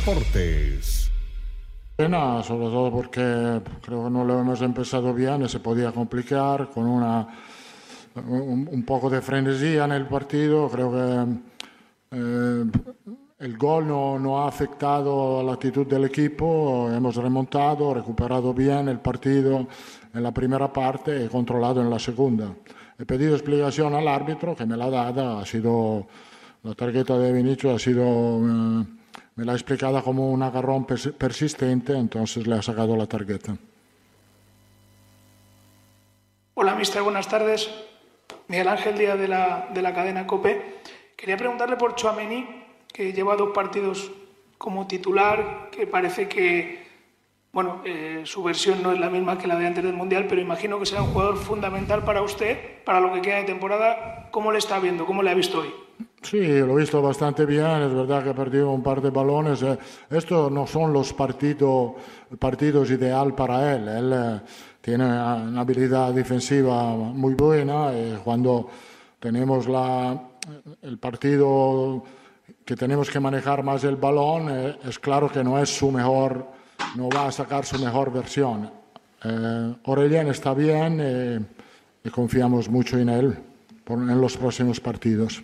Deportes. Pena, sobre todo porque creo que no lo hemos empezado bien y se podía complicar con una, un, poco de frenesía en el partido. Creo que eh, el gol no, no, ha afectado la actitud del equipo. Hemos remontado, recuperado bien el partido en la primera parte y controlado en la segunda. He pedido explicación al árbitro que me la ha dado. Ha sido la tarjeta de Vinicius ha sido eh, me la ha explicado como un agarrón persistente, entonces le ha sacado la tarjeta. Hola, mister, buenas tardes. Miguel Ángel Díaz de la, de la cadena COPE. Quería preguntarle por Chouameni, que lleva dos partidos como titular, que parece que bueno, eh, su versión no es la misma que la de antes del Mundial, pero imagino que será un jugador fundamental para usted, para lo que queda de temporada. ¿Cómo le está viendo? ¿Cómo le ha visto hoy? Sí, lo he visto bastante bien, es verdad que ha perdido un par de balones. Eh, estos no son los partidos ideal para él. Él eh, tiene una habilidad defensiva muy buena y cuando tenemos la, el partido que tenemos que manejar más el balón, eh, es claro que no es su mejor, no va a sacar su mejor versión. Eh, está bien y confiamos mucho en él en los próximos partidos.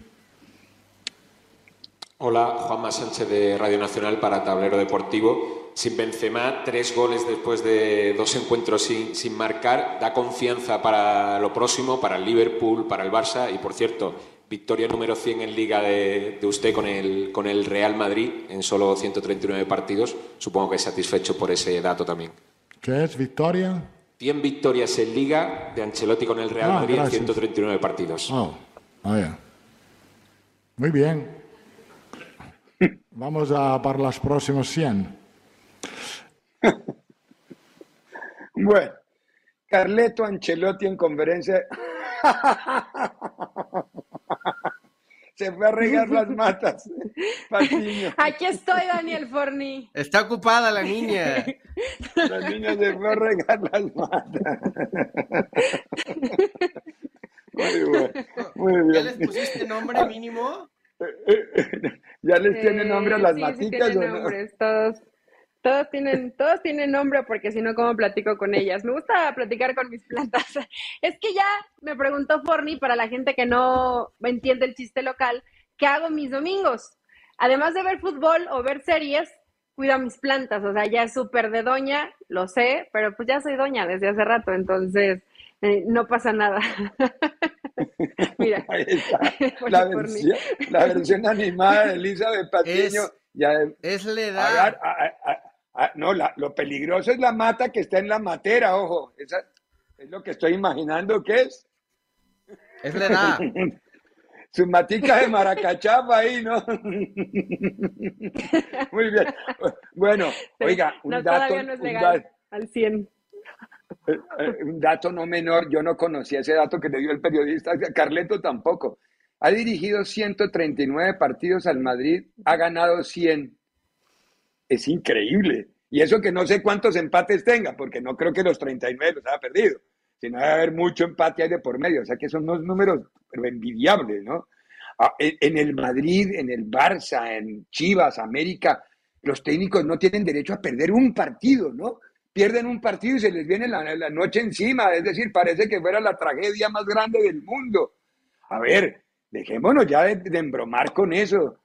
Hola, Juanma Sánchez de Radio Nacional para Tablero Deportivo. Sin Benzema, tres goles después de dos encuentros sin, sin, marcar, da confianza para lo próximo, para el Liverpool, para el Barça y, por cierto, victoria número 100 en Liga de, usted con el, con el Real Madrid en solo 139 partidos. Supongo que es satisfecho por ese dato también. ¿Qué es victoria? 100 victorias en Liga de Ancelotti con el Real ah, Madrid en 139 partidos. Oh, Muy bien. Vamos a para los próximos 100. bueno, Carleto Ancelotti en conferencia. Se fue a regar las matas. Aquí estoy, Daniel Forni. Está ocupada la niña. La niña se fue a regar las matas. Muy bien. ¿Ya les pusiste nombre mínimo? ¿Ya les tiene nombre a las sí, maticas? Sí todos, todos, tienen, todos tienen nombre porque si no, ¿cómo platico con ellas? Me gusta platicar con mis plantas. Es que ya me preguntó Forni, para la gente que no entiende el chiste local, ¿qué hago mis domingos? Además de ver fútbol o ver series, cuido a mis plantas. O sea, ya es súper de doña, lo sé, pero pues ya soy doña desde hace rato, entonces eh, no pasa nada. Mira. La versión, la versión, animada de Elizabeth Patiño. Es, la edad. no, lo peligroso es la mata que está en la matera, ojo. Esa, es lo que estoy imaginando que es. Es la edad. Su matica de maracachapa ahí, ¿no? Muy bien. Bueno, oiga, un dato. no es legal, al 100. Eh, eh, un dato no menor, yo no conocía ese dato que le dio el periodista, Carleto tampoco. Ha dirigido 139 partidos al Madrid, ha ganado 100. Es increíble. Y eso que no sé cuántos empates tenga, porque no creo que los 39 los haya perdido, sino debe haber mucho empate ahí de por medio. O sea que son unos números envidiables, ¿no? Ah, en el Madrid, en el Barça, en Chivas, América, los técnicos no tienen derecho a perder un partido, ¿no? Pierden un partido y se les viene la, noche encima, es decir, parece que fuera la tragedia más grande del mundo. A ver, dejémonos ya de, embromar con eso.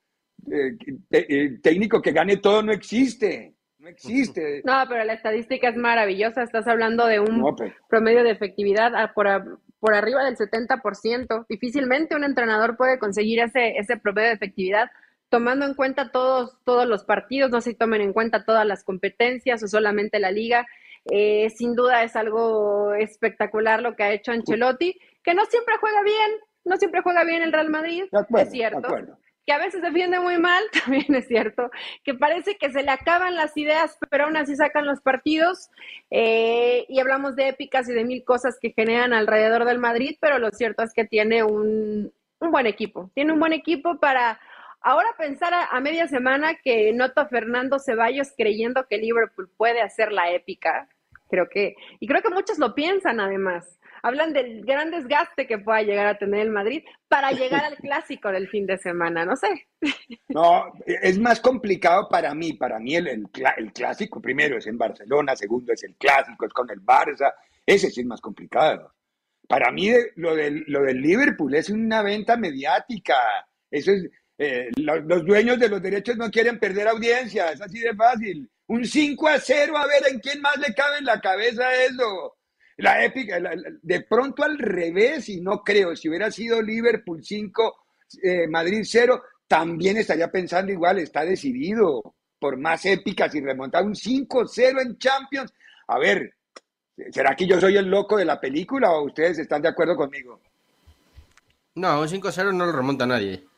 Eh, el técnico que gane todo no existe. No existe. No, pero la estadística es maravillosa. Estás hablando de un pues. promedio de efectividad por, por arriba del 70%. Difícilmente un entrenador puede conseguir ese, ese promedio de efectividad tomando en cuenta todos, todos los partidos, no sé si tomen en cuenta todas las competencias o solamente la liga. Eh, sin duda es algo espectacular lo que ha hecho Ancelotti, que no siempre juega bien, no siempre juega bien el Real Madrid, es cierto. Que a veces defiende muy mal, también es cierto. Que parece que se le acaban las ideas, pero aún así sacan los partidos. Eh, y hablamos de épicas y de mil cosas que generan alrededor del Madrid, pero lo cierto es que tiene un, un buen equipo. Tiene un buen equipo para ahora pensar a, media semana que noto a Fernando Ceballos creyendo que Liverpool puede hacer la épica. Creo que, y creo que muchos lo piensan además. Hablan del gran desgaste que pueda llegar a tener el Madrid para llegar al clásico del fin de semana, no sé. No, es más complicado para mí. Para mí el, el, clásico primero es en Barcelona, segundo es el clásico, es con el Barça. Ese sí es más complicado. Para mí lo del, lo del Liverpool es una venta mediática. Eso es, eh, los, dueños de los derechos no quieren perder audiencia, es así de fácil. Un 5 a 0, a ver en quién más le cabe en la cabeza eso. La épica, de pronto al revés, y no creo, si hubiera sido Liverpool 5, eh, Madrid 0, también estaría pensando igual, está decidido por más épicas y remontar un 5-0 en Champions. A ver, ¿será que yo soy el loco de la película o ustedes están de acuerdo conmigo? No, un 5-0 no lo remonta nadie.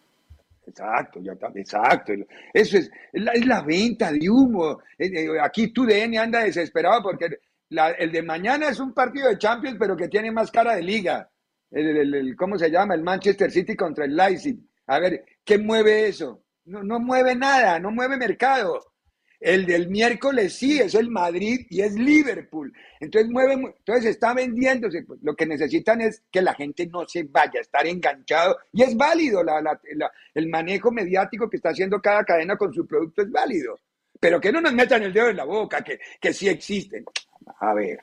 Exacto, ya está, exacto. Eso es, es la, venta de humo. Eh, eh, aquí tu DN anda desesperado porque el de mañana es un partido de Champions, pero que tiene más cara de liga. El, ¿Cómo se llama? El Manchester City contra el Leipzig. A ver, ¿qué mueve eso? No, no mueve nada, no mueve mercado. El del miércoles sí, es el Madrid y es Liverpool. Entonces mueve, entonces está vendiéndose. Pues, lo que necesitan es que la gente no se vaya a estar enganchado. Y es válido, el manejo mediático que está haciendo cada cadena con su producto es válido. Pero que no nos metan el dedo en la boca, que, que sí existen. A ver.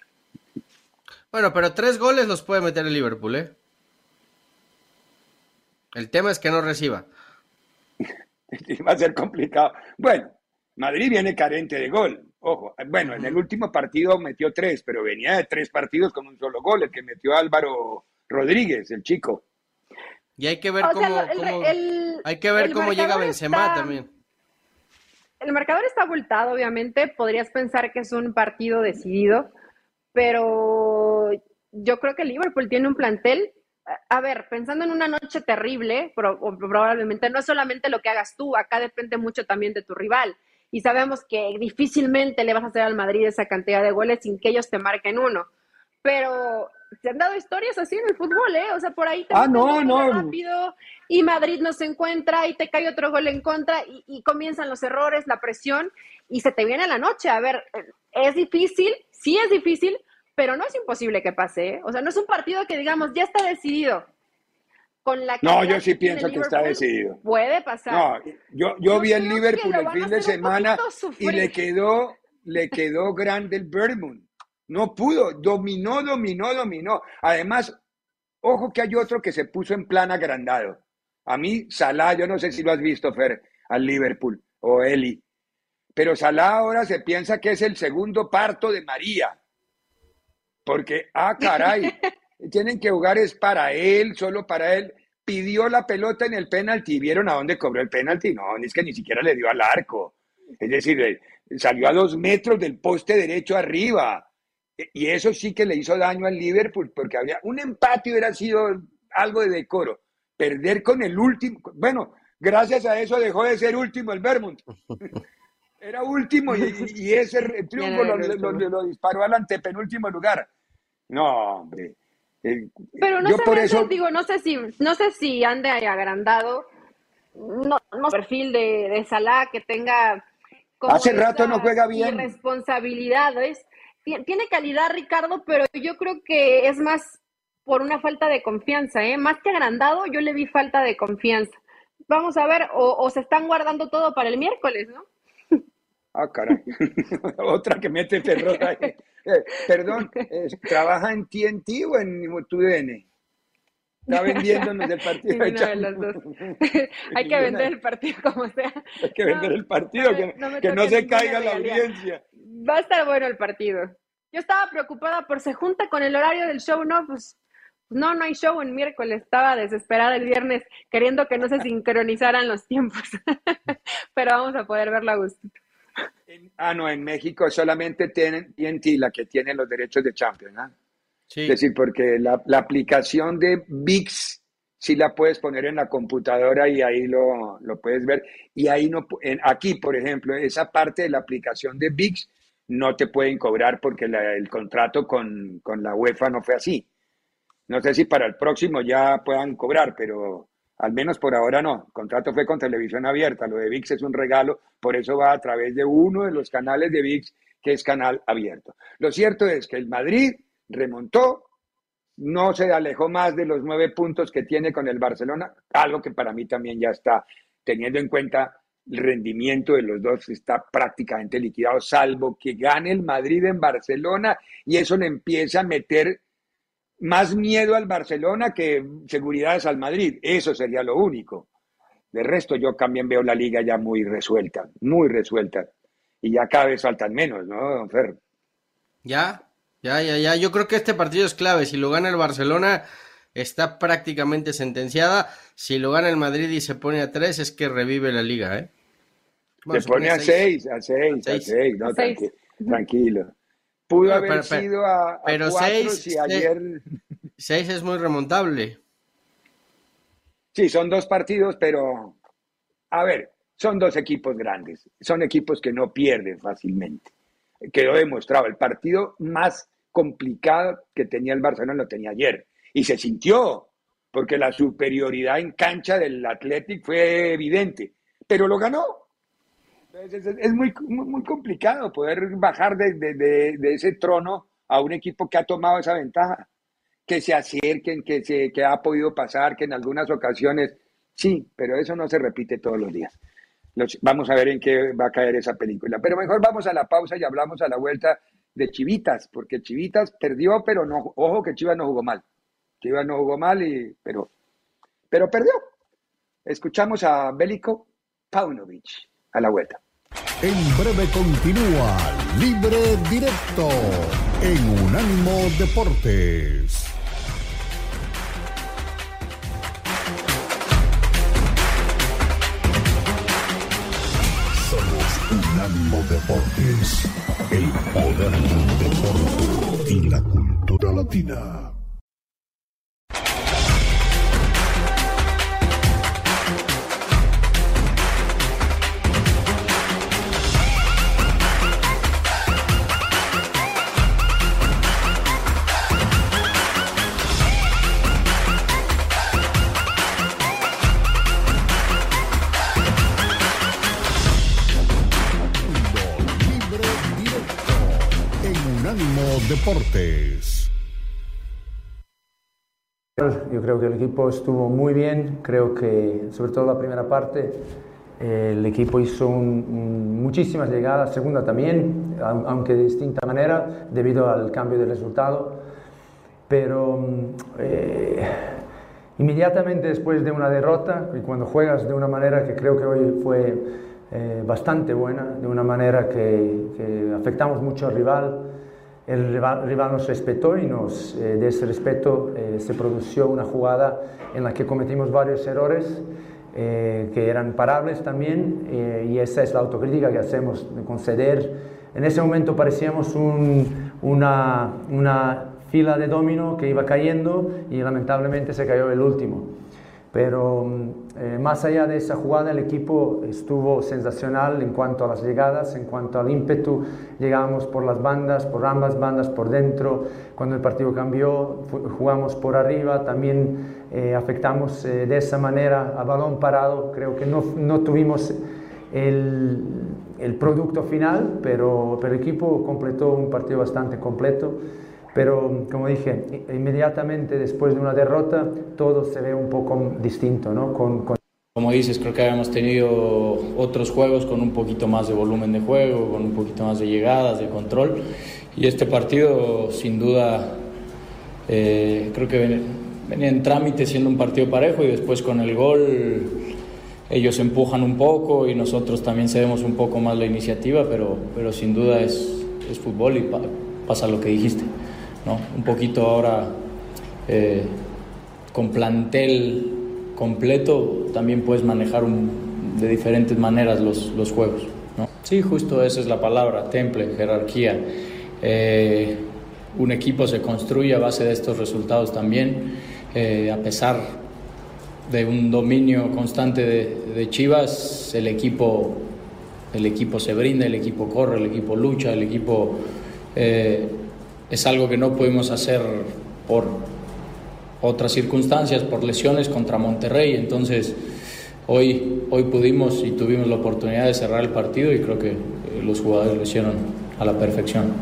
Bueno, pero tres goles los puede meter el Liverpool, ¿eh? El tema es que no reciba. Va a ser complicado. Bueno, Madrid viene carente de gol. Ojo, bueno, en el último partido metió tres, pero venía de tres partidos con un solo gol, el que metió Álvaro Rodríguez, el chico. Y hay que ver cómo, hay que ver cómo llega Benzema también. El marcador está abultado, obviamente. Podrías pensar que es un partido decidido, pero yo creo que Liverpool tiene un plantel. A ver, pensando en una noche terrible, probablemente no es solamente lo que hagas tú, acá depende mucho también de tu rival y sabemos que difícilmente le vas a hacer al Madrid esa cantidad de goles sin que ellos te marquen uno. Pero se han dado historias así en el fútbol, ¿eh? O sea, por ahí te ah, no, no. rápido y Madrid no se encuentra y te cae otro gol en contra y, y, comienzan los errores, la presión y se te viene la noche. A ver, es difícil, sí es difícil, pero no es imposible que pase, ¿eh? O sea, no es un partido que digamos ya está decidido no, yo sí pienso que está decidido. Puede pasar. No, yo, yo, vi el Liverpool el fin de semana y le quedó, le quedó grande el Birdman. No pudo, dominó, dominó, dominó. Además, ojo que hay otro que se puso en plan agrandado. A mí, Salah, yo no sé si lo has visto, Fer, al Liverpool o Eli. Pero Salah ahora se piensa que es el segundo parto de María. Porque, ah, caray, tienen que jugar es para él, solo para él. Pidió la pelota en el penalti y vieron a dónde cobró el penalti. No, es que ni siquiera le dio al arco. Es decir, eh, salió a dos metros del poste derecho arriba. E, y eso sí que le hizo daño al Liverpool, porque había un empate hubiera sido algo de decoro. Perder con el último, bueno, gracias a eso dejó de ser último el Vermont. Era último y, ese triunfo lo, lo, disparó al antepenúltimo lugar. No, hombre. Eh, Pero no sé, por eso... digo, no sé si, no sé si ande agrandado, no, no perfil de, de Salah que tenga hace rato no juega bien responsabilidades. Tiene calidad Ricardo, pero yo creo que es más por una falta de confianza, ¿eh? Más que agrandado, yo le vi falta de confianza. Vamos a ver, o, o se están guardando todo para el miércoles, ¿no? Ah, caray. Otra que mete terror ahí. Eh, perdón, ¿trabaja en TNT o en TUDN? Está vendiéndonos del partido. Hay que vender el partido como sea. Hay que vender el partido, que no, se caiga la audiencia. Va a estar bueno el partido. Yo estaba preocupada por se junta con el horario del show, ¿no? Pues no, no hay show en miércoles. Estaba desesperada el viernes queriendo que no se sincronizaran los tiempos. Pero vamos a poder verlo a gusto. Ah, no, en México solamente tienen TNT la que tiene los derechos de Champions. ¿ah? Sí. Es decir, porque la, la, aplicación de VIX sí la puedes poner en la computadora y ahí lo, lo puedes ver. Y ahí no, en, aquí, por ejemplo, esa parte de la aplicación de VIX no te pueden cobrar porque el contrato con, con la UEFA no fue así. No sé si para el próximo ya puedan cobrar, pero al menos por ahora no. El contrato fue con televisión abierta. Lo de VIX es un regalo, por eso va a través de uno de los canales de VIX, que es canal abierto. Lo cierto es que el Madrid remontó, no se alejó más de los nueve puntos que tiene con el Barcelona, algo que para mí también ya está, teniendo en cuenta el rendimiento de los dos está prácticamente liquidado, salvo que gane el Madrid en Barcelona y eso le empieza a meter más miedo al Barcelona que seguridades al Madrid. Eso sería lo único. De resto, yo también veo la liga ya muy resuelta, muy resuelta. Y ya cada vez faltan menos, ¿no, don Fer? Ya, ya, ya, ya. Yo creo que este partido es clave. Si lo gana el Barcelona, está prácticamente sentenciada. Si lo gana el Madrid y se pone a tres, es que revive la liga, ¿eh? se, pone, a seis, a seis, a seis. No, tranquilo. Pudo haber sido a, pero seis, ayer... Seis es muy remontable. Sí, son dos partidos, pero a ver, son dos equipos grandes. Son equipos que no pierden fácilmente. Quedó demostrado. El partido más complicado que tenía el Barcelona lo tenía ayer. Y se sintió, porque la superioridad en cancha del Athletic fue evidente. Pero lo ganó. Es, muy, muy, complicado poder bajar de, ese trono a un equipo que ha tomado esa ventaja, que se acerquen, que, se, que ha podido pasar, que en algunas ocasiones, sí, pero eso no se repite todos los días. vamos a ver en qué va a caer esa película. Pero mejor vamos a la pausa y hablamos a la vuelta de Chivitas, porque Chivitas perdió, pero no, ojo que Chivas no jugó mal. Chivas no jugó mal, y, pero, pero perdió. Escuchamos a Bélico Paunovic a la vuelta. En breve continúa Libre Directo en Unánimo Deportes. Somos Unánimo Deportes, el poder del deporte y la cultura latina. Deportes. Yo creo que el equipo estuvo muy bien, creo que sobre todo la primera parte el equipo hizo muchísimas llegadas, segunda también, aunque de distinta manera debido al cambio de resultado, pero eh, inmediatamente después de una derrota, y cuando juegas de una manera que creo que hoy fue eh, bastante buena, de una manera que afectamos mucho al rival, el rival, nos respetó y nos, eh, de ese respeto eh, se produjo una jugada en la que cometimos varios errores eh, que eran parables también y esa es la autocrítica que hacemos de conceder. En ese momento parecíamos una, fila de domino que iba cayendo y lamentablemente se cayó el último. Pero eh, más allá de esa jugada, el equipo estuvo sensacional en cuanto a las llegadas, en cuanto al ímpetu. Llegamos por las bandas, por ambas bandas, por dentro. Cuando el partido cambió, jugamos por arriba. También eh, afectamos eh, de esa manera a balón parado. Creo que no, no tuvimos el, el, producto final, pero, pero el equipo completó un partido bastante completo. Pero, como dije, inmediatamente después de una derrota, todo se ve un poco distinto, ¿no? Con, Como dices, creo que habíamos tenido otros juegos con un poquito más de volumen de juego, con un poquito más de llegadas, de control. Y este partido, sin duda, eh, creo que venía en trámite siendo un partido parejo y después con el gol ellos empujan un poco y nosotros también cedemos un poco más la iniciativa, pero, pero sin duda es, es fútbol y pasa lo que dijiste. Un poquito ahora eh, con plantel completo también puedes manejar de diferentes maneras los, los juegos. ¿no? Sí, justo esa es la palabra, temple, jerarquía. Eh, un equipo se construye a base de estos resultados también, eh, a pesar de un dominio constante de, Chivas, el equipo, el equipo se brinda, el equipo corre, el equipo lucha, el equipo es algo que no pudimos hacer por otras circunstancias, por lesiones contra Monterrey, entonces hoy, hoy pudimos y tuvimos la oportunidad de cerrar el partido y creo que los jugadores lo hicieron a la perfección.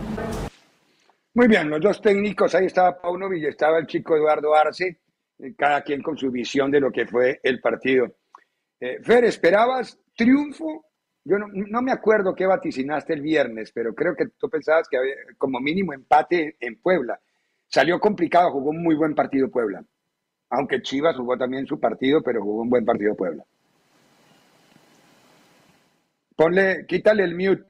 Muy bien, los dos técnicos, ahí estaba Paunovic y estaba el chico Eduardo Arce, eh, cada quien con su visión de lo que fue el partido. Eh, Fer, ¿esperabas triunfo? Yo no, me acuerdo qué vaticinaste el viernes, pero creo que tú pensabas que había como mínimo empate en Puebla. Salió complicado, jugó un muy buen partido Puebla. Aunque Chivas jugó también su partido, pero jugó un buen partido Puebla. Ponle, quítale el mute.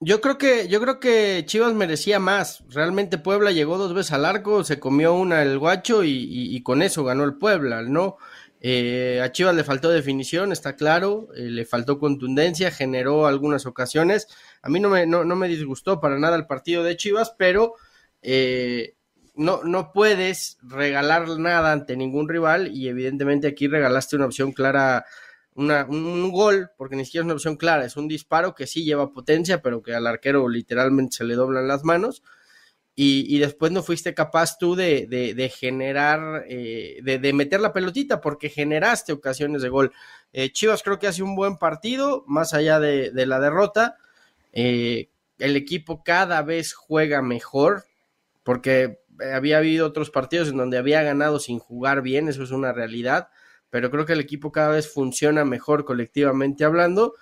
Yo creo que, yo creo que Chivas merecía más. Realmente Puebla llegó dos veces al arco, se comió una el guacho y, con eso ganó el Puebla, ¿no? Eh, a Chivas le faltó definición, está claro, eh, le faltó contundencia, generó algunas ocasiones. A mí no me, no, me disgustó para nada el partido de Chivas, pero eh, no, no puedes regalar nada ante ningún rival y evidentemente aquí regalaste una opción clara un gol, porque ni siquiera es una opción clara, es un disparo que sí lleva potencia, pero que al arquero literalmente se le doblan las manos. Y, después no fuiste capaz tú de, generar, eh, de, meter la pelotita, porque generaste ocasiones de gol. Eh, Chivas creo que hace un buen partido, más allá de, la derrota. Eh, el equipo cada vez juega mejor, porque había habido otros partidos en donde había ganado sin jugar bien, eso es una realidad pero creo que el equipo cada vez funciona mejor colectivamente hablando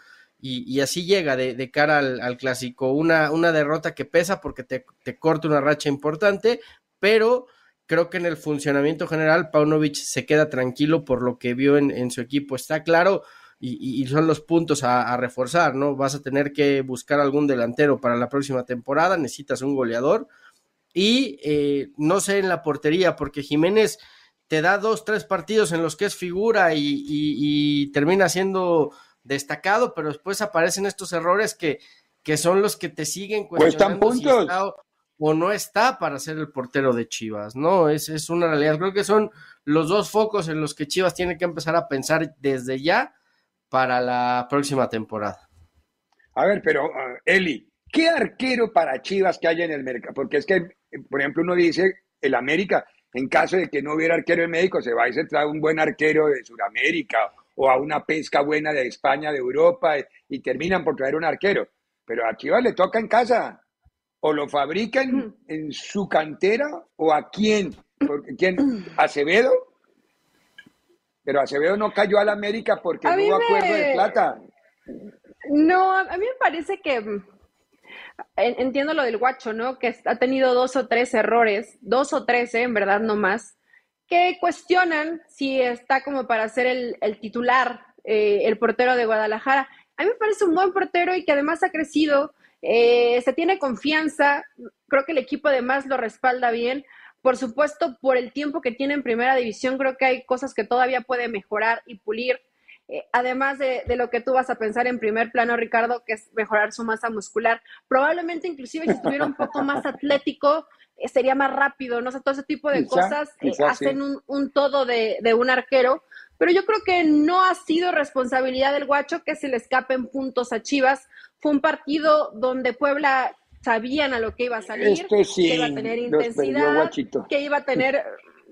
y, así llega de, cara al, clásico. Una, una, derrota que pesa porque te, corta una racha importante, pero creo que en el funcionamiento general Paunovic se queda tranquilo por lo que vio en, su equipo. Está claro y, son los puntos a, reforzar, ¿no? Vas a tener que buscar algún delantero para la próxima temporada, necesitas un goleador y eh, no sé en la portería porque Jiménez te da dos, tres partidos en los que es figura y, termina siendo destacado, pero después aparecen estos errores que, que son los que te siguen cuestionando puntos. o no está para ser el portero de Chivas, ¿no? Es, es una realidad. Creo que son los dos focos en los que Chivas tiene que empezar a pensar desde ya para la próxima temporada. A ver, pero uh, Eli, ¿qué arquero para Chivas que haya en el mercado? Porque es que, por ejemplo, uno dice, el América, en caso de que no hubiera arquero en México, se va y se trae un buen arquero de Sudamérica o a una pesca buena de España, de Europa, y, terminan por traer un arquero. Pero a Chivas le toca en casa. O lo fabrican en su cantera, o a quién. Porque, ¿Quién? ¿Acevedo? Pero Acevedo no cayó a la América porque no hubo acuerdo de plata. No, a mí me parece que entiendo lo del guacho, ¿no? Que ha tenido dos o tres errores, dos o tres, ¿eh? en verdad, no más, que cuestionan si está como para ser el, titular, eh, el portero de Guadalajara. A mí me parece un buen portero y que además ha crecido, eh, se tiene confianza, creo que el equipo además lo respalda bien. Por supuesto, por el tiempo que tiene en primera división, creo que hay cosas que todavía puede mejorar y pulir. Eh, además de, lo que tú vas a pensar en primer plano, Ricardo, que es mejorar su masa muscular, probablemente inclusive si estuviera un poco más atlético, eh, sería más rápido, no sé, todo ese tipo de cosas eh, hacen un, todo de, un arquero, pero yo creo que no ha sido responsabilidad del guacho que se le escapen puntos a Chivas. Fue un partido donde Puebla sabían a lo que iba a salir, que iba a tener intensidad, que iba a tener...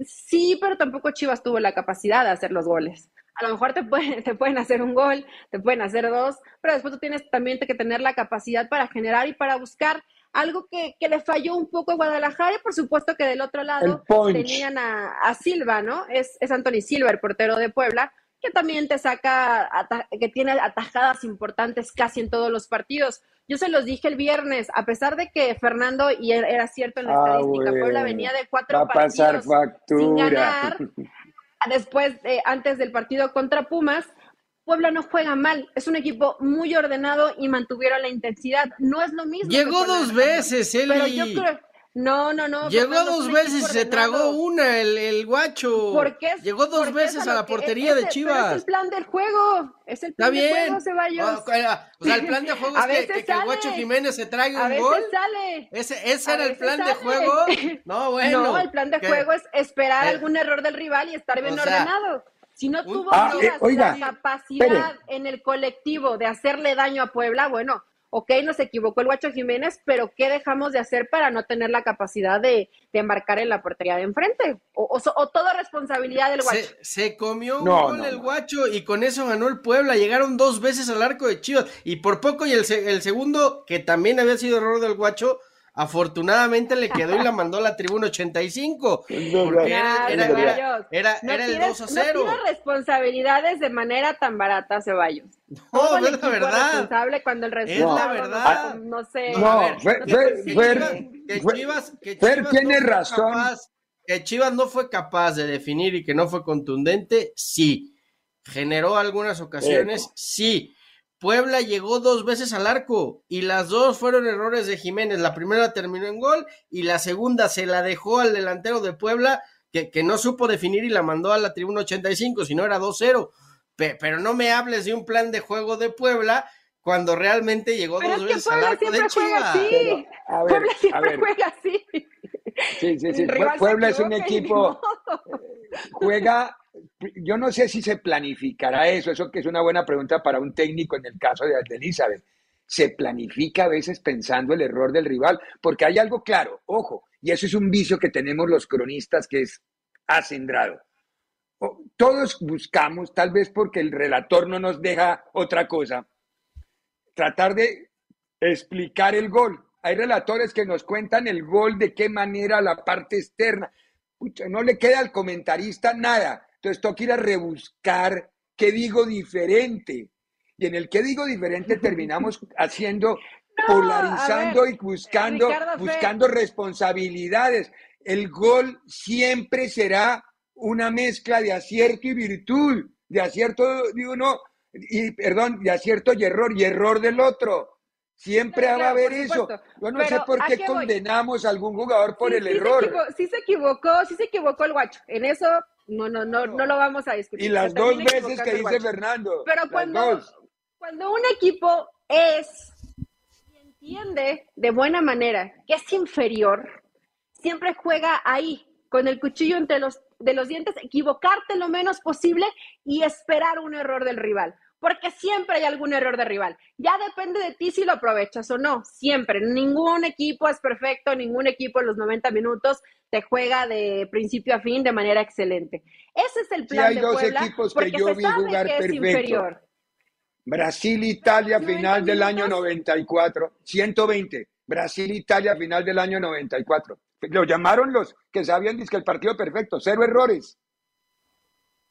Sí, pero tampoco Chivas tuvo la capacidad de hacer los goles a lo mejor te pueden, te pueden hacer un gol, te pueden hacer dos, pero después tú tienes también que tener la capacidad para generar y para buscar algo que, le falló un poco a Guadalajara y por supuesto que del otro lado tenían a, Silva, ¿no? Es, es Anthony Silva, el portero de Puebla, que también te saca, que tiene atajadas importantes casi en todos los partidos. Yo se los dije el viernes, a pesar de que Fernando, y era cierto en la ah, estadística, Puebla venía de cuatro partidos sin ganar, después, antes del partido contra Pumas, Puebla no juega mal, es un equipo muy ordenado y mantuvieron la intensidad. No es lo mismo. Llegó dos veces, Eli. Pero yo creo, No, no, no. Llegó Fernando, dos es veces y se tragó una, el, el guacho. ¿Por qué es- Llegó dos es veces a la portería de ese- pero Chivas. Es el plan del juego. Es el Está plan del bien. juego, Ceballos. O, o sea, el plan de juego A es que, veces que- que el Guacho. Jiménez se traiga A un veces gol. sale. Ese, ese A era el veces plan de sale. juego. No, bueno. no, el plan de que- juego es esperar eh, algún error del rival y estar bien o sea, ordenado. Si no un- tuvo Ah, eh, oiga, la capacidad espere. en el colectivo de hacerle daño a Puebla, bueno, ok, nos equivocó el Guacho Jiménez, pero ¿qué dejamos de hacer para no tener la capacidad de, de marcar en la portería de enfrente? O, o, so- o todo responsabilidad del Guacho. Se, se comió un No, gol no, el no. guacho y con eso ganó el Puebla. Llegaron dos veces al arco de Chivas y por poco y el, se- el segundo, que también había sido error del guacho, afortunadamente le quedó y la mandó a la tribuna 85. Porque era, era, Ceballos. era, era- No era el tires- 2 a 0. No responsabilidades de manera tan barata, Ceballos. No, el es la verdad. responsable cuando el Es resultado la no- verdad. No, sé. No, ver, Fer- que- Fer- que Chivas- que Chivas- Fer tiene no razón. capaz- que Chivas no fue capaz de definir y que no fue contundente, sí. Generó algunas ocasiones, sí. Puebla llegó dos veces al arco y las dos fueron errores de Jiménez. La primera terminó en gol y la segunda se la dejó al delantero de Puebla que, que no supo definir y la mandó a la tribuna 85, si no era 2-0. Pe- pero no me hables de un plan de juego de Puebla cuando realmente llegó Pero dos es que veces al arco de siempre juega Chivas. así. Ver, Puebla siempre juega así. Sí, sí, sí. Puebla es un equipo, juega, yo no sé si se planificará eso, eso que es una buena pregunta para un técnico en el caso de, Elizabeth. Se planifica a veces pensando el error del rival, porque hay algo claro, ojo, y eso es un vicio que tenemos los cronistas que es acendrado. Todos buscamos, tal vez porque el relator no nos deja otra cosa, tratar de explicar el gol. Hay relatores que nos cuentan el gol, de qué manera la parte externa. No le queda al comentarista nada. Entonces toca ir a rebuscar qué digo diferente. Y en el que digo diferente terminamos haciendo, No, polarizando ver, y buscando, Ricardo buscando responsabilidades. El gol siempre será una mezcla de acierto y virtud, de acierto de uno, y perdón, de acierto y error, y error del otro. Siempre va a haber eso. Yo no Pero, sé por ¿a qué voy? condenamos a algún jugador por Sí, el sí se error. equivo- sí se equivocó, sí se equivocó el guacho. En eso no, no, no, no lo vamos a discutir. Y las Se dos veces que dice. Fernando. Pero cuando, cuando un equipo es y entiende de buena manera que es inferior, siempre juega ahí, con el cuchillo entre los, de los dientes, equivocarte lo menos posible y esperar un error del rival. Porque siempre hay algún error de rival. Ya depende de ti si lo aprovechas o no. Siempre. Ningún equipo es perfecto, ningún equipo en los 90 minutos te juega de principio a fin de manera excelente. Ese es el Sí, plan hay de dos Puebla, equipos que yo vi jugar que perfecto. inferior. Brasil-Italia, 90 final del año minutos. 94. 120. Brasil-Italia, final del año 94. Lo llamaron los que sabían que el partido perfecto. Cero errores.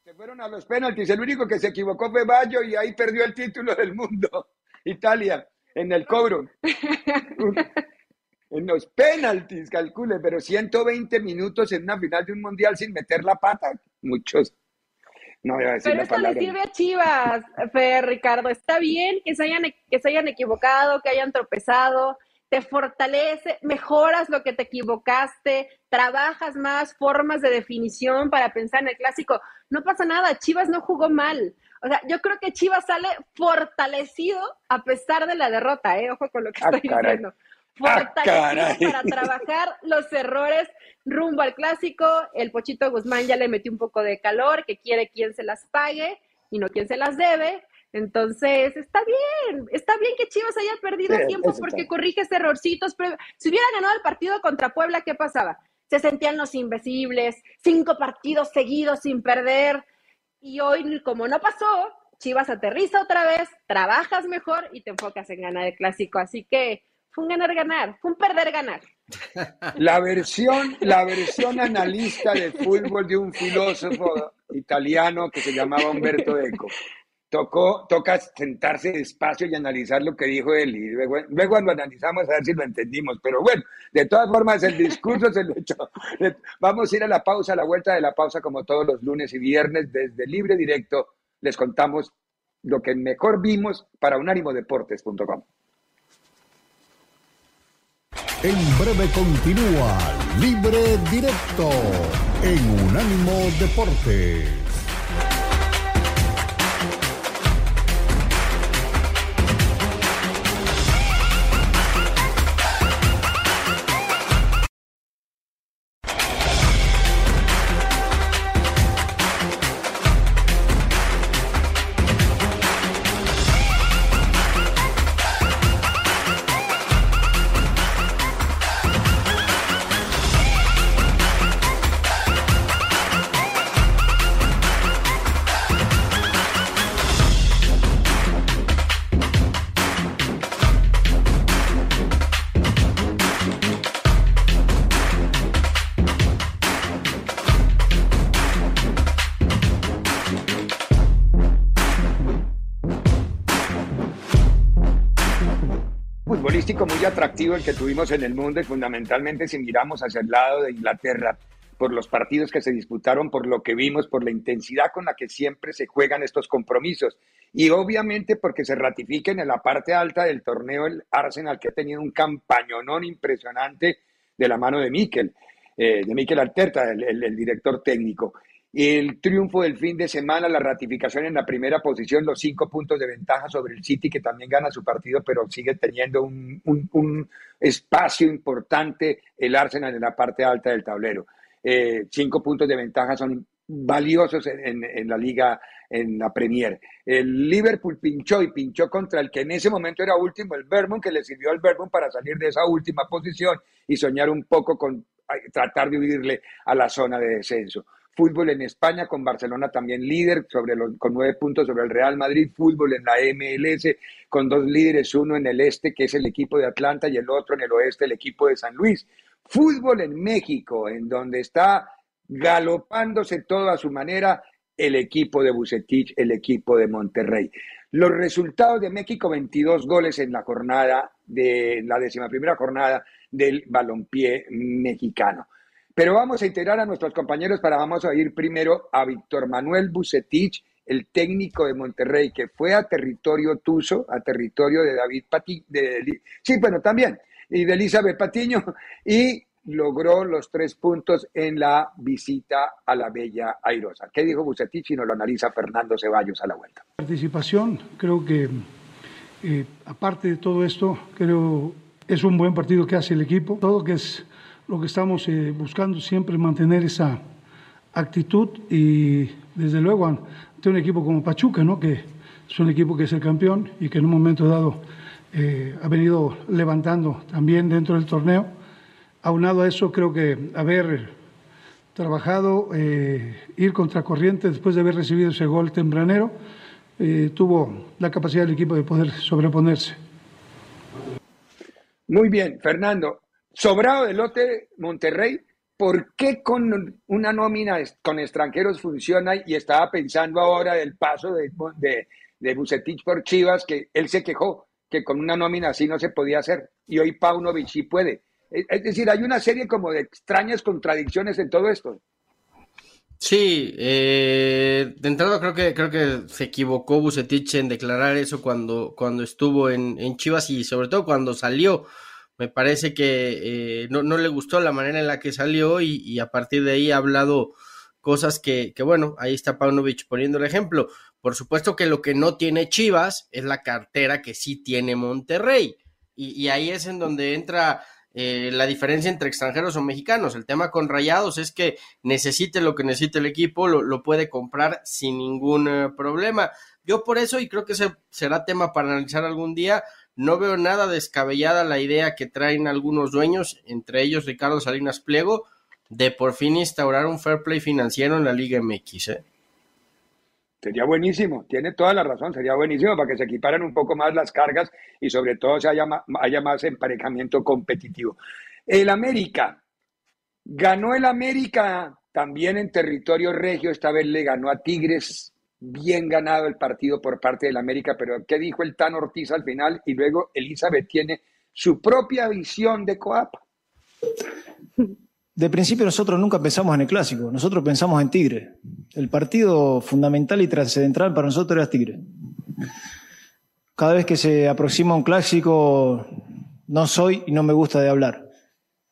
Se fueron a los penaltis. El único que se equivocó fue Bayo y ahí perdió el título del mundo. Italia, en el cobro. en los penaltis, calcule, pero 120 minutos en una final de un mundial sin meter la pata. Muchos. No voy a decir Pero la esto le sirve a Chivas, Fer, Ricardo. Está bien que se hayan, que se hayan equivocado, que hayan tropezado, te fortalece, mejoras lo que te equivocaste, trabajas más formas de definición para pensar en el clásico. No pasa nada, Chivas no jugó mal. O sea, yo creo que Chivas sale fortalecido a pesar de la derrota, ¿eh? Ojo con lo que Ah, estoy caray. diciendo. Ah. Fortalecido para trabajar los errores rumbo al clásico. El Pochito Guzmán ya le metió un poco de calor, que quiere quien se las pague y no quien se las debe. Entonces, está bien, está bien que Chivas haya perdido Sí, tiempo porque está. corriges errorcitos. Pero si hubiera ganado el partido contra Puebla, ¿qué pasaba? Se sentían los invisibles, cinco partidos seguidos sin perder. Y hoy, como no pasó, Chivas aterriza otra vez, trabajas mejor y te enfocas en ganar el clásico. Así que fue un ganar-ganar, fue un perder-ganar. La versión, la versión analista de fútbol de un filósofo italiano que se llamaba Umberto Eco. Tocó, toca sentarse despacio y analizar lo que dijo él. Y luego, luego lo analizamos a ver si lo entendimos. Pero bueno, de todas formas, el discurso se lo echó. Vamos a ir a la pausa, a la vuelta de la pausa, como todos los lunes y viernes, desde Libre Directo. Les contamos lo que mejor vimos para unánimodeportes.com. En breve continúa Libre Directo en Unánimo Deportes. Atractivo el que tuvimos en el mundo y fundamentalmente si miramos hacia el lado de Inglaterra por los partidos que se disputaron, por lo que vimos, por la intensidad con la que siempre se juegan estos compromisos. Y obviamente porque se ratifiquen en la parte alta del torneo el Arsenal que ha tenido un campañonón impresionante de la mano de Mikel, eh, de Mikel Arteta, el director técnico el triunfo del fin de semana, la ratificación en la primera posición, los cinco puntos de ventaja sobre el City, que también gana su partido, pero sigue teniendo un, espacio importante el Arsenal en la parte alta del tablero. Eh, cinco puntos de ventaja son valiosos en, la liga, en la Premier. El Liverpool pinchó y pinchó contra el que en ese momento era último, el Vermont, que le sirvió al Vermont para salir de esa última posición y soñar un poco con tratar de huirle a la zona de descenso fútbol en España, con Barcelona también líder, sobre los, con nueve puntos sobre el Real Madrid, fútbol en la MLS, con dos líderes, uno en el este, que es el equipo de Atlanta, y el otro en el oeste, el equipo de San Luis. Fútbol en México, en donde está galopándose todo a su manera el equipo de Bucetich, el equipo de Monterrey. Los resultados de México, 22 goles en la jornada de la décima primera jornada del balompié mexicano. Pero vamos a integrar a nuestros compañeros para vamos a ir primero a Víctor Manuel Bucetich, el técnico de Monterrey, que fue a territorio Tuso, a territorio de David Patiño, sí, bueno, también, y de Elizabeth Patiño, y logró los tres puntos en la visita a la Bella Airosa. ¿Qué dijo Bucetich? Y nos lo analiza Fernando Ceballos a la vuelta. Participación, creo que eh, aparte de todo esto, creo es un buen partido que hace el equipo, todo que es lo que estamos eh, buscando siempre es mantener esa actitud y desde luego ante un equipo como Pachuca, ¿no? que es un equipo que es el campeón y que en un momento dado eh, ha venido levantando también dentro del torneo. Aunado a eso, creo que haber trabajado, eh, ir contracorriente después de haber recibido ese gol tempranero, tuvo la capacidad del equipo de poder sobreponerse. Muy bien, Fernando. Sobrado de lote Monterrey, ¿por qué con una nómina con extranjeros funciona? Y estaba pensando ahora del paso de, de, por Chivas, que él se quejó que con una nómina así no se podía hacer. Y hoy Paunovic sí puede. Es decir, hay una serie como de extrañas contradicciones en todo esto. Sí, eh, de entrada creo que creo que se equivocó Bucetich en declarar eso cuando, cuando estuvo en, en Chivas y sobre todo cuando salió me parece que eh, no, le gustó la manera en la que salió y, a partir de ahí ha hablado cosas que, que, bueno, ahí está Paunovic poniendo el ejemplo. Por supuesto que lo que no tiene Chivas es la cartera que sí tiene Monterrey. Y, ahí es en donde entra eh, la diferencia entre extranjeros o mexicanos. El tema con Rayados es que necesite lo que necesite el equipo, lo, puede comprar sin ningún eh, problema. Yo por eso, y creo que ese será tema para analizar algún día, no veo nada descabellada la idea que traen algunos dueños, entre ellos Ricardo Salinas Pliego, de por fin instaurar un fair play financiero en la Liga MX. ¿eh? Sería buenísimo, tiene toda la razón, sería buenísimo para que se equiparan un poco más las cargas y sobre todo se haya, haya más emparejamiento competitivo. El América, ganó el América también en territorio regio, esta vez le ganó a Tigres bien ganado el partido por parte del América, pero ¿qué dijo el Tan Ortiz al final? Y luego Elizabeth tiene su propia visión de Coap. De principio nosotros nunca pensamos en el clásico, nosotros pensamos en Tigre. El partido fundamental y trascendental para nosotros era Tigre. Cada vez que se aproxima un clásico, no soy y no me gusta de hablar.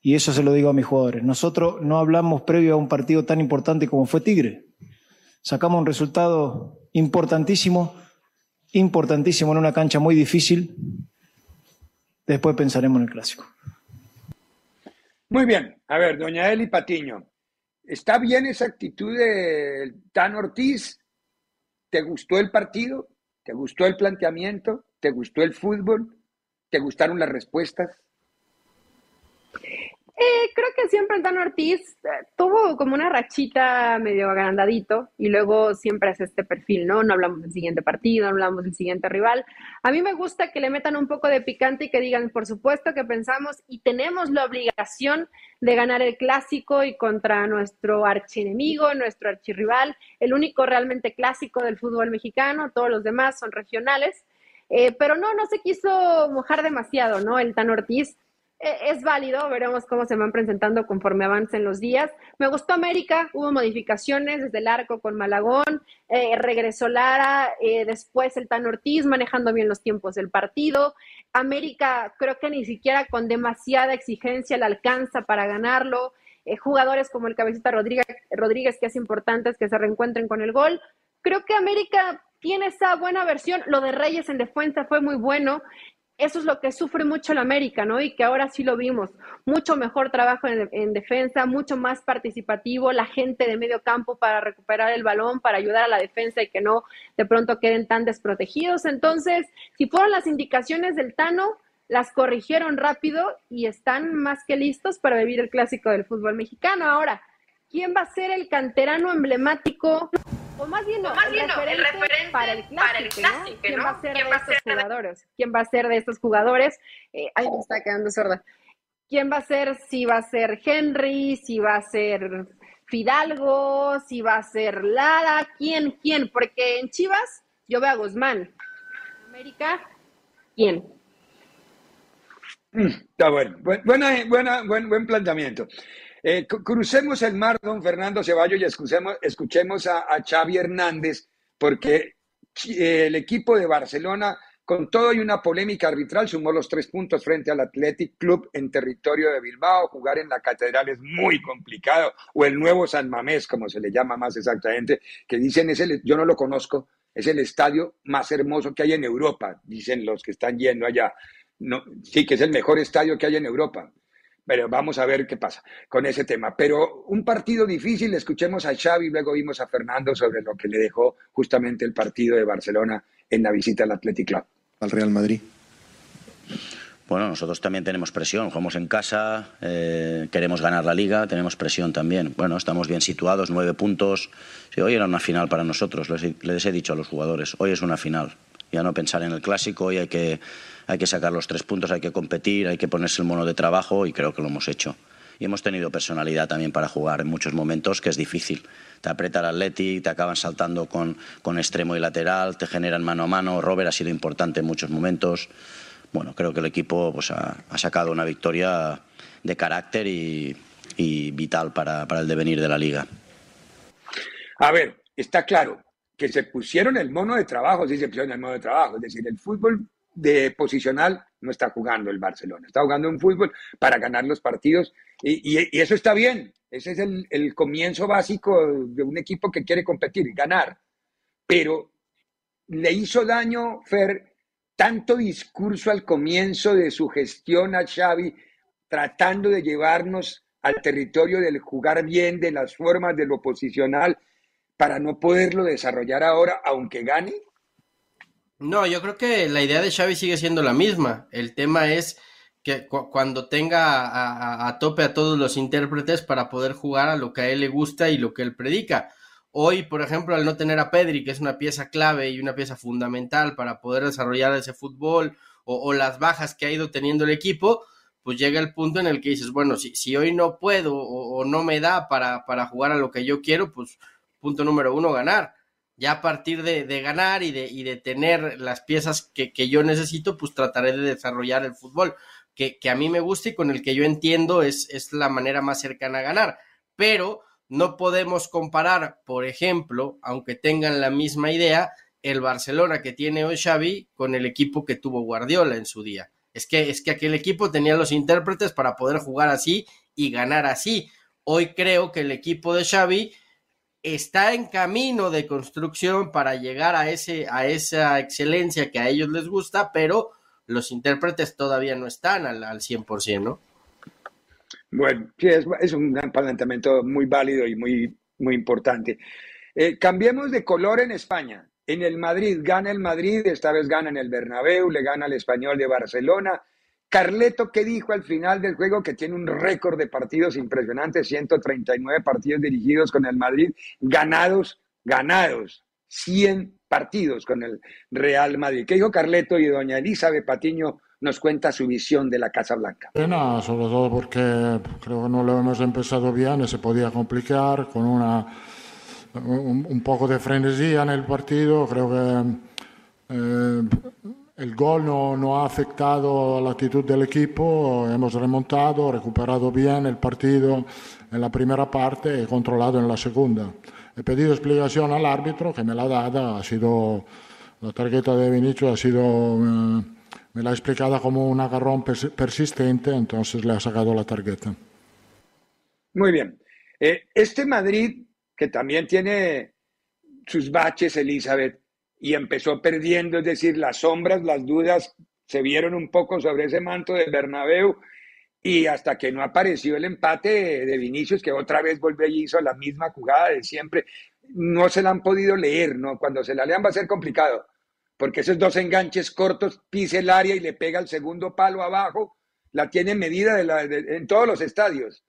Y eso se lo digo a mis jugadores. Nosotros no hablamos previo a un partido tan importante como fue Tigre. Sacamos un resultado importantísimo, importantísimo en una cancha muy difícil. Después pensaremos en el clásico. Muy bien. A ver, doña Eli Patiño, ¿está bien esa actitud de Tan Ortiz? ¿Te gustó el partido? ¿Te gustó el planteamiento? ¿Te gustó el fútbol? ¿Te gustaron las respuestas? Eh, creo que siempre Dan Ortiz eh, tuvo como una rachita medio agrandadito y luego siempre es este perfil, ¿no? No hablamos del siguiente partido, no hablamos del siguiente rival. A mí me gusta que le metan un poco de picante y que digan, por supuesto que pensamos y tenemos la obligación de ganar el clásico y contra nuestro archienemigo, nuestro archirrival, el único realmente clásico del fútbol mexicano, todos los demás son regionales. Eh, pero no, no se quiso mojar demasiado, ¿no? El Tan Ortiz es válido, veremos cómo se van presentando conforme avancen los días. Me gustó América, hubo modificaciones desde el arco con Malagón, eh, regresó Lara, eh, después el Tan Ortiz manejando bien los tiempos del partido. América creo que ni siquiera con demasiada exigencia le alcanza para ganarlo. Eh, jugadores como el Cabecita Rodríguez, Rodríguez, que es importante que se reencuentren con el gol. Creo que América tiene esa buena versión. Lo de Reyes en defensa fue muy bueno eso es lo que sufre mucho el América, ¿no? Y que ahora sí lo vimos. Mucho mejor trabajo en, defensa, mucho más participativo, la gente de medio campo para recuperar el balón, para ayudar a la defensa y que no de pronto queden tan desprotegidos. Entonces, si fueron las indicaciones del Tano, las corrigieron rápido y están más que listos para vivir el clásico del fútbol mexicano. Ahora, ¿quién va a ser el canterano emblemático? O más bien, el, referente para el clásico, ¿Quién va a ser de estos jugadores? ¿Quién va a ser de estos jugadores? Eh, ay, me está quedando sorda. ¿Quién va a ser? Si va a ser Henry, si va a ser Fidalgo, si va a ser Lara, ¿quién? ¿Quién? Porque en Chivas yo veo a Guzmán. En América, ¿quién? Mm, está bueno. Buena, buena, buen, buen planteamiento. Eh, crucemos el mar, don Fernando Ceballos, y escuchemos, escuchemos a, Xavi Hernández, porque eh, el equipo de Barcelona, con todo y una polémica arbitral, sumó los tres puntos frente al Athletic Club en territorio de Bilbao. Jugar en la catedral es muy complicado, o el nuevo San Mamés, como se le llama más exactamente, que dicen es el, yo no lo conozco, es el estadio más hermoso que hay en Europa, dicen los que están yendo allá. Sí, que es el mejor estadio que hay en Europa. Pero vamos a ver qué pasa con ese tema. Pero un partido difícil, escuchemos a Xavi, luego vimos a Fernando sobre lo que le dejó justamente el partido de Barcelona en la visita al Athletic Club. Al Real Madrid. Bueno, nosotros también tenemos presión, jugamos en casa, eh, queremos ganar la liga, tenemos presión también. Bueno, estamos bien situados, nueve puntos. hoy era una final para nosotros, les he dicho a los jugadores, hoy es una final. Ya no pensar en el clásico, hoy hay que hay que sacar los tres puntos, hay que competir, hay que ponerse el mono de trabajo y creo que lo hemos hecho. Y hemos tenido personalidad también para jugar en muchos momentos, que es difícil. Te aprieta el Atleti, te acaban saltando con, con extremo y lateral, te generan mano a mano. Robert ha sido importante en muchos momentos. Bueno, creo que el equipo pues, ha, sacado una victoria de carácter y, vital para, para el devenir de la liga. A ver, está claro que se pusieron el mono de trabajo, sí se pusieron el mono de trabajo, es decir, el fútbol de posicional no está jugando el Barcelona, está jugando un fútbol para ganar los partidos y, eso está bien, ese es el, comienzo básico de un equipo que quiere competir, ganar, pero le hizo daño, Fer, tanto discurso al comienzo de su gestión a Xavi, tratando de llevarnos al territorio del jugar bien, de las formas de lo posicional, para no poderlo desarrollar ahora, aunque gane. No, yo creo que la idea de Xavi sigue siendo la misma. El tema es que cuando tenga a, tope a todos los intérpretes para poder jugar a lo que a él le gusta y lo que él predica. Hoy, por ejemplo, al no tener a Pedri, que es una pieza clave y una pieza fundamental para poder desarrollar ese fútbol, o, las bajas que ha ido teniendo el equipo, pues llega el punto en el que dices, bueno, si, hoy no puedo o, no me da para, para jugar a lo que yo quiero, pues punto número uno, ganar ya a partir de, ganar y de, y de, tener las piezas que, yo necesito, pues trataré de desarrollar el fútbol que, a mí me gusta y con el que yo entiendo es, es la manera más cercana a ganar. Pero no podemos comparar, por ejemplo, aunque tengan la misma idea, el Barcelona que tiene hoy Xavi con el equipo que tuvo Guardiola en su día. Es que, es que aquel equipo tenía los intérpretes para poder jugar así y ganar así. Hoy creo que el equipo de Xavi está en camino de construcción para llegar a, ese, a esa excelencia que a ellos les gusta, pero los intérpretes todavía no están al, al 100%, ¿no? Bueno, sí, es, es un planteamiento muy válido y muy, muy importante. Eh, cambiemos de color en España. En el Madrid gana el Madrid, esta vez gana en el Bernabéu, le gana al Español de Barcelona. Carleto, ¿qué dijo al final del juego? Que tiene un récord de partidos impresionante, 139 partidos dirigidos con el Madrid, ganados, ganados, 100 partidos con el Real Madrid. ¿Qué dijo Carleto y doña Elizabeth Patiño nos cuenta su visión de la Casa Blanca? Pena, sobre todo porque creo que no lo hemos empezado bien se podía complicar con una, un, un poco de frenesía en el partido. Creo que eh, el gol no, no, ha afectado la actitud del equipo. Hemos remontado, recuperado bien el partido en la primera parte y controlado en la segunda. He pedido explicación al árbitro que me la ha dado. Ha sido la tarjeta de Vinicius ha sido eh, me la ha explicado como un agarrón persistente, entonces le ha sacado la tarjeta. Muy bien. Eh, este Madrid, que también tiene sus baches, Elizabeth, y empezó perdiendo, es decir, las sombras, las dudas se vieron un poco sobre ese manto de Bernabéu y hasta que no apareció el empate de Vinicius, que otra vez volvió y hizo la misma jugada de siempre, no se la han podido leer, ¿no? Cuando se la lean va a ser complicado, porque esos dos enganches cortos pise el área y le pega el segundo palo abajo, la tiene medida de la, de, en todos los estadios,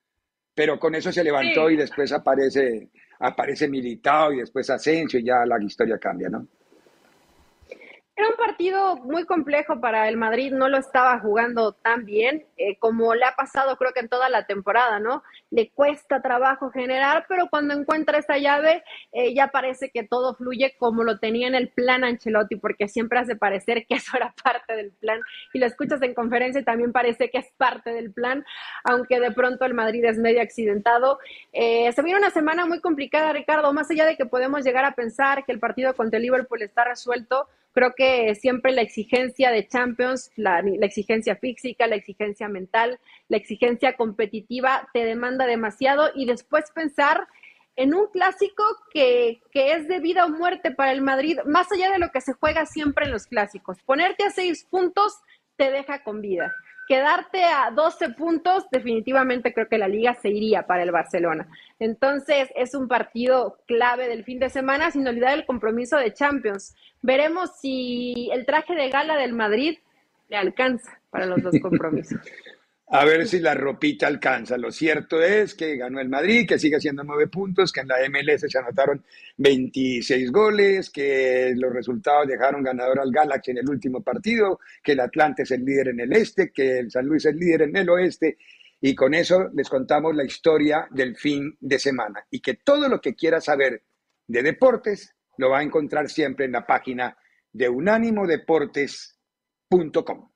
pero con eso se levantó sí. y después aparece, aparece Militao y después Asensio y ya la historia cambia, ¿no? Era un partido muy complejo para el Madrid, no lo estaba jugando tan bien eh, como le ha pasado creo que en toda la temporada, ¿no? Le cuesta trabajo generar, pero cuando encuentra esa llave eh, ya parece que todo fluye como lo tenía en el plan Ancelotti, porque siempre hace parecer que eso era parte del plan y lo escuchas en conferencia y también parece que es parte del plan, aunque de pronto el Madrid es medio accidentado. Eh, se viene una semana muy complicada, Ricardo, más allá de que podemos llegar a pensar que el partido contra el Liverpool está resuelto, creo que siempre la exigencia de Champions, la, la, exigencia física, la exigencia mental, la exigencia competitiva te demanda demasiado y después pensar en un clásico que, que, es de vida o muerte para el Madrid, más allá de lo que se juega siempre en los clásicos. Ponerte a seis puntos te deja con vida quedarte a 12 puntos, definitivamente creo que la liga se iría para el Barcelona. Entonces, es un partido clave del fin de semana, sin olvidar el compromiso de Champions. Veremos si el traje de gala del Madrid le alcanza para los dos compromisos. A ver si la ropita alcanza. Lo cierto es que ganó el Madrid, que sigue haciendo nueve puntos, que en la MLS se anotaron 26 goles, que los resultados dejaron ganador al Galaxy en el último partido, que el Atlante es el líder en el este, que el San Luis es el líder en el oeste. Y con eso les contamos la historia del fin de semana. Y que todo lo que quiera saber de deportes lo va a encontrar siempre en la página de unánimodeportes.com.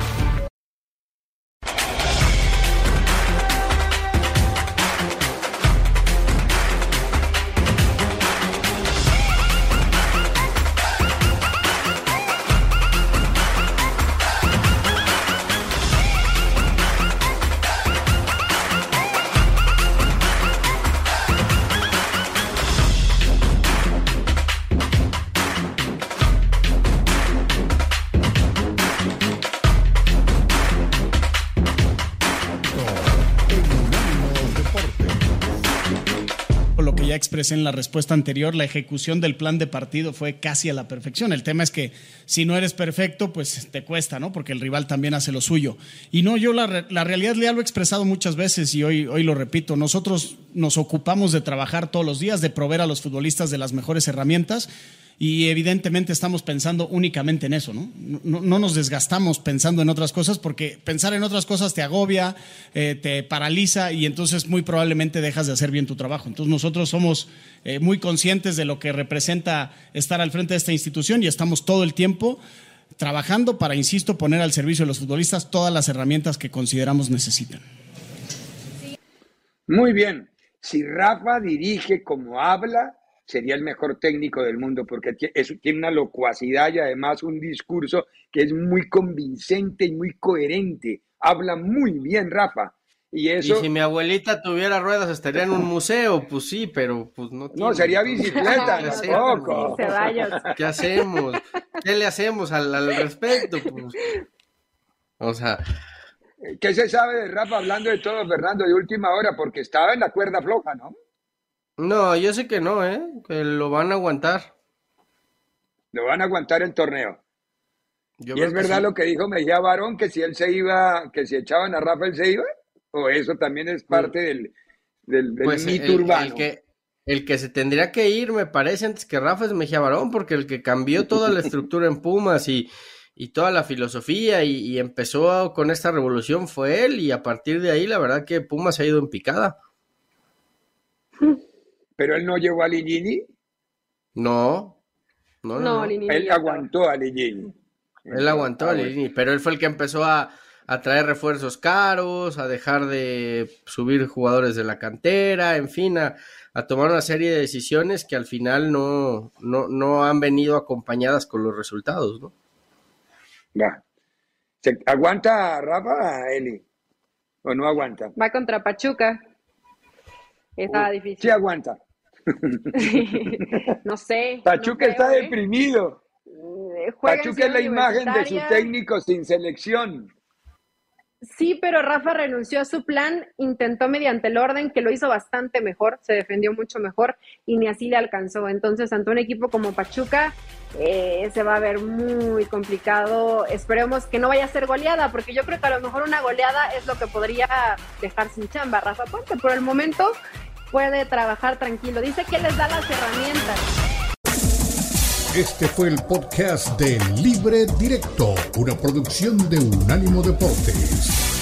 en la respuesta anterior, la ejecución del plan de partido fue casi a la perfección. El tema es que si no eres perfecto, pues te cuesta, ¿no? Porque el rival también hace lo suyo. Y no, yo la, la realidad ya lo he expresado muchas veces y hoy, hoy lo repito, nosotros nos ocupamos de trabajar todos los días, de proveer a los futbolistas de las mejores herramientas y evidentemente estamos pensando únicamente en eso, ¿no? No, no nos desgastamos pensando en otras cosas porque pensar en otras cosas te agobia, eh, te paraliza y entonces muy probablemente dejas de hacer bien tu trabajo. Entonces nosotros somos eh, muy conscientes de lo que representa estar al frente de esta institución y estamos todo el tiempo trabajando para, insisto, poner al servicio de los futbolistas todas las herramientas que consideramos necesitan. Muy bien. Si Rafa dirige como habla, sería el mejor técnico del mundo porque tiene una locuacidad y además un discurso que es muy convincente y muy coherente. Habla muy bien, Rafa. Y, eso... si mi abuelita tuviera ruedas estaría en un museo, pues sí, pero pues no No, sería bicicleta, tampoco. ¿Qué hacemos? ¿Qué le hacemos al, al respecto? Pues? O sea, ¿Qué se sabe de Rafa hablando de todo, Fernando, de última hora? Porque estaba en la cuerda floja, ¿no? No, yo sé que no, ¿eh? Que lo van a aguantar. Lo van a aguantar el torneo. y es verdad lo que dijo Mejía Barón, que si él se iba, que si echaban a Rafa, él se iba. O eso también es parte del, del, pues mito urbano. El que, el que se tendría que ir, me parece, antes que Rafa es Mejía Barón, porque el que cambió toda la estructura en Pumas y y toda la filosofía y, empezó con esta revolución fue él y a partir de ahí la verdad que Pumas se ha ido en picada. ¿Pero él no llevó a Ligini? No, no, no. él aguantó a Ligini. Él aguantó a Ligini, pero él fue el que empezó a, a traer refuerzos caros, a dejar de subir jugadores de la cantera, en fin, a, a tomar una serie de decisiones que al final no, no, no han venido acompañadas con los resultados, ¿no? Va. ¿Se aguanta Rafa, Eli? ¿O no aguanta? Va contra Pachuca. Estaba difícil. Sí aguanta. no sé. Pachuca está ¿eh? deprimido. Eh, Pachuca es la imagen de su técnico sin selección. Sí, pero Rafa renunció a su plan, intentó mediante el orden, que lo hizo bastante mejor, se defendió mucho mejor y ni así le alcanzó. Entonces, ante un equipo como Pachuca, eh, se va a ver muy complicado. Esperemos que no vaya a ser goleada, porque yo creo que a lo mejor una goleada es lo que podría dejar sin chamba Rafa Puente. Por el momento puede trabajar tranquilo. Dice que les da las herramientas. Este fue el podcast de Libre Directo, una producción de Unánimo Deportes.